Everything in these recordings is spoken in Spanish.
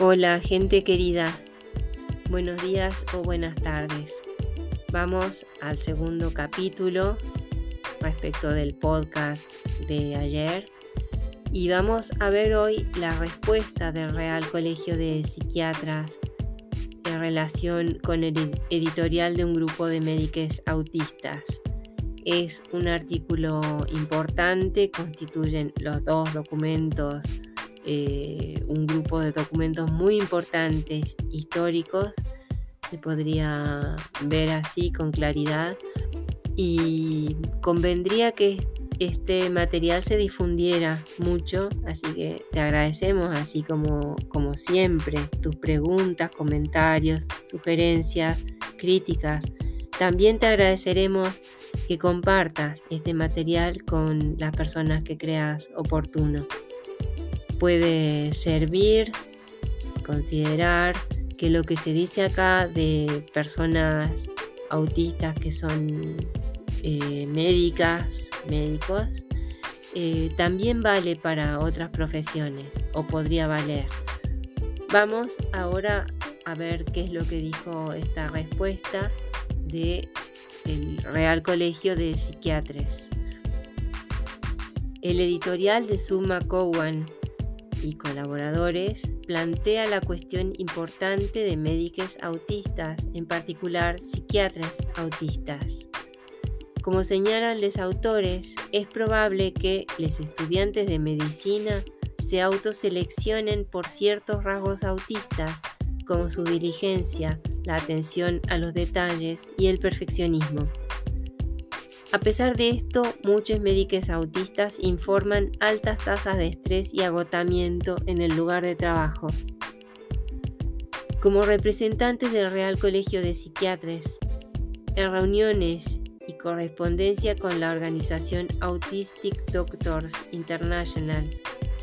Hola gente querida, buenos días o buenas tardes. Vamos al segundo capítulo respecto del podcast de ayer y vamos a ver hoy la respuesta del Real Colegio de Psiquiatras en relación con el editorial de un grupo de médicos autistas. Es un artículo importante, constituyen los dos documentos eh, un grupo de documentos muy importantes, históricos, se podría ver así con claridad y convendría que este material se difundiera mucho, así que te agradecemos así como, como siempre, tus preguntas, comentarios, sugerencias, críticas. También te agradeceremos que compartas este material con las personas que creas oportuno puede servir, considerar que lo que se dice acá de personas autistas que son eh, médicas, médicos, eh, también vale para otras profesiones o podría valer. Vamos ahora a ver qué es lo que dijo esta respuesta del Real Colegio de Psiquiatras. El editorial de Suma Cowan y colaboradores plantea la cuestión importante de médicos autistas, en particular psiquiatras autistas. Como señalan los autores, es probable que los estudiantes de medicina se autoseleccionen por ciertos rasgos autistas, como su diligencia, la atención a los detalles y el perfeccionismo. A pesar de esto, muchos médicos autistas informan altas tasas de estrés y agotamiento en el lugar de trabajo. Como representantes del Real Colegio de Psiquiatras, en reuniones y correspondencia con la organización Autistic Doctors International,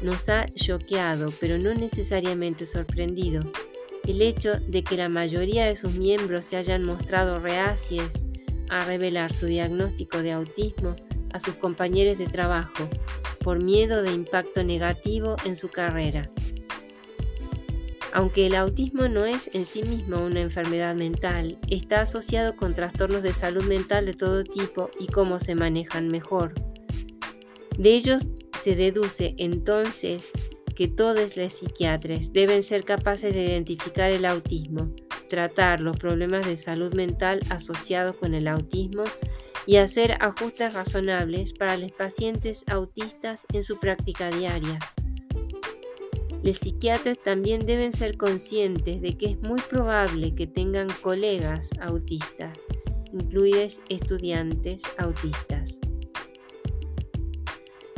nos ha choqueado, pero no necesariamente sorprendido, el hecho de que la mayoría de sus miembros se hayan mostrado reacias a revelar su diagnóstico de autismo a sus compañeros de trabajo por miedo de impacto negativo en su carrera. Aunque el autismo no es en sí mismo una enfermedad mental, está asociado con trastornos de salud mental de todo tipo y cómo se manejan mejor. De ellos se deduce entonces que todos los psiquiatras deben ser capaces de identificar el autismo, tratar los problemas de salud mental asociados con el autismo y hacer ajustes razonables para los pacientes autistas en su práctica diaria. Los psiquiatras también deben ser conscientes de que es muy probable que tengan colegas autistas, incluidos estudiantes autistas.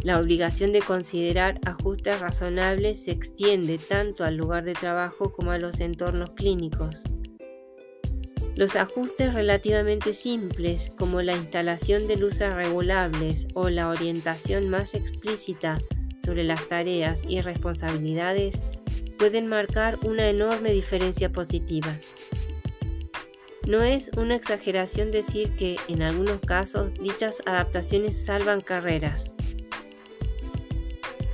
La obligación de considerar ajustes razonables se extiende tanto al lugar de trabajo como a los entornos clínicos. Los ajustes relativamente simples, como la instalación de luces regulables o la orientación más explícita sobre las tareas y responsabilidades, pueden marcar una enorme diferencia positiva. No es una exageración decir que en algunos casos dichas adaptaciones salvan carreras.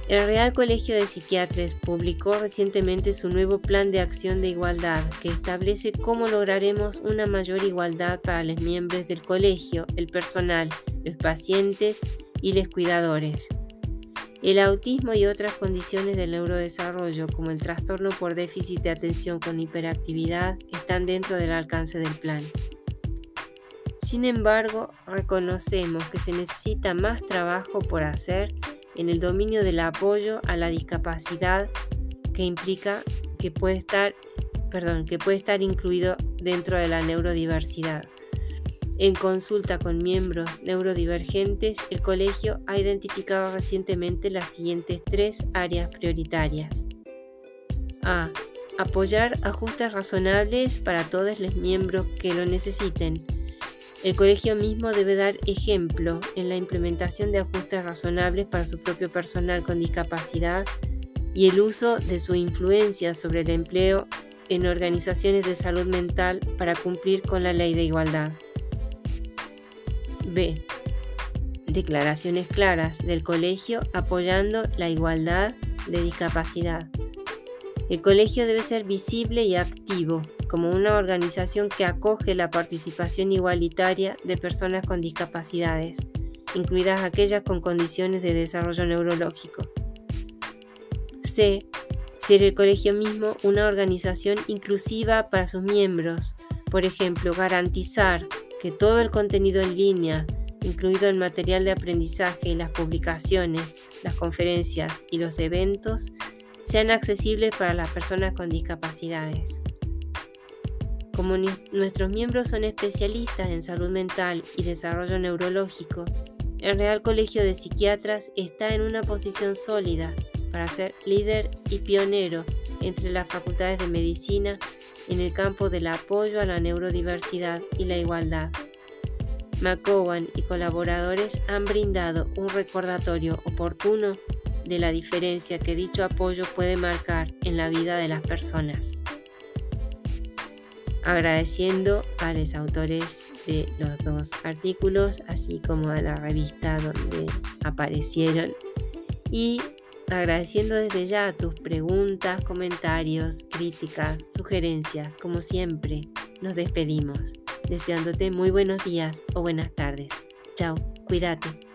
El Real Colegio de Psiquiatras publicó recientemente su nuevo Plan de Acción de Igualdad, que establece cómo lograremos una mayor igualdad para los miembros del colegio, el personal, los pacientes y los cuidadores. El autismo y otras condiciones del neurodesarrollo, como el trastorno por déficit de atención con hiperactividad, están dentro del alcance del plan. Sin embargo, reconocemos que se necesita más trabajo por hacer en el dominio del apoyo a la discapacidad que implica que puede estar, perdón, que puede estar incluido dentro de la neurodiversidad. En consulta con miembros neurodivergentes, el colegio ha identificado recientemente las siguientes tres áreas prioritarias. A. Apoyar ajustes razonables para todos los miembros que lo necesiten el colegio mismo debe dar ejemplo en la implementación de ajustes razonables para su propio personal con discapacidad y el uso de su influencia sobre el empleo en organizaciones de salud mental para cumplir con la ley de igualdad. B. Declaraciones claras del colegio apoyando la igualdad de discapacidad. El colegio debe ser visible y activo, como una organización que acoge la participación igualitaria de personas con discapacidades, incluidas aquellas con condiciones de desarrollo neurológico. C. Ser el colegio mismo una organización inclusiva para sus miembros, por ejemplo, garantizar que todo el contenido en línea, incluido el material de aprendizaje, las publicaciones, las conferencias y los eventos, sean accesibles para las personas con discapacidades. Como nuestros miembros son especialistas en salud mental y desarrollo neurológico, el Real Colegio de Psiquiatras está en una posición sólida para ser líder y pionero entre las facultades de medicina en el campo del apoyo a la neurodiversidad y la igualdad. McCowan y colaboradores han brindado un recordatorio oportuno de la diferencia que dicho apoyo puede marcar en la vida de las personas. Agradeciendo a los autores de los dos artículos, así como a la revista donde aparecieron, y agradeciendo desde ya tus preguntas, comentarios, críticas, sugerencias, como siempre, nos despedimos, deseándote muy buenos días o buenas tardes. Chao, cuídate.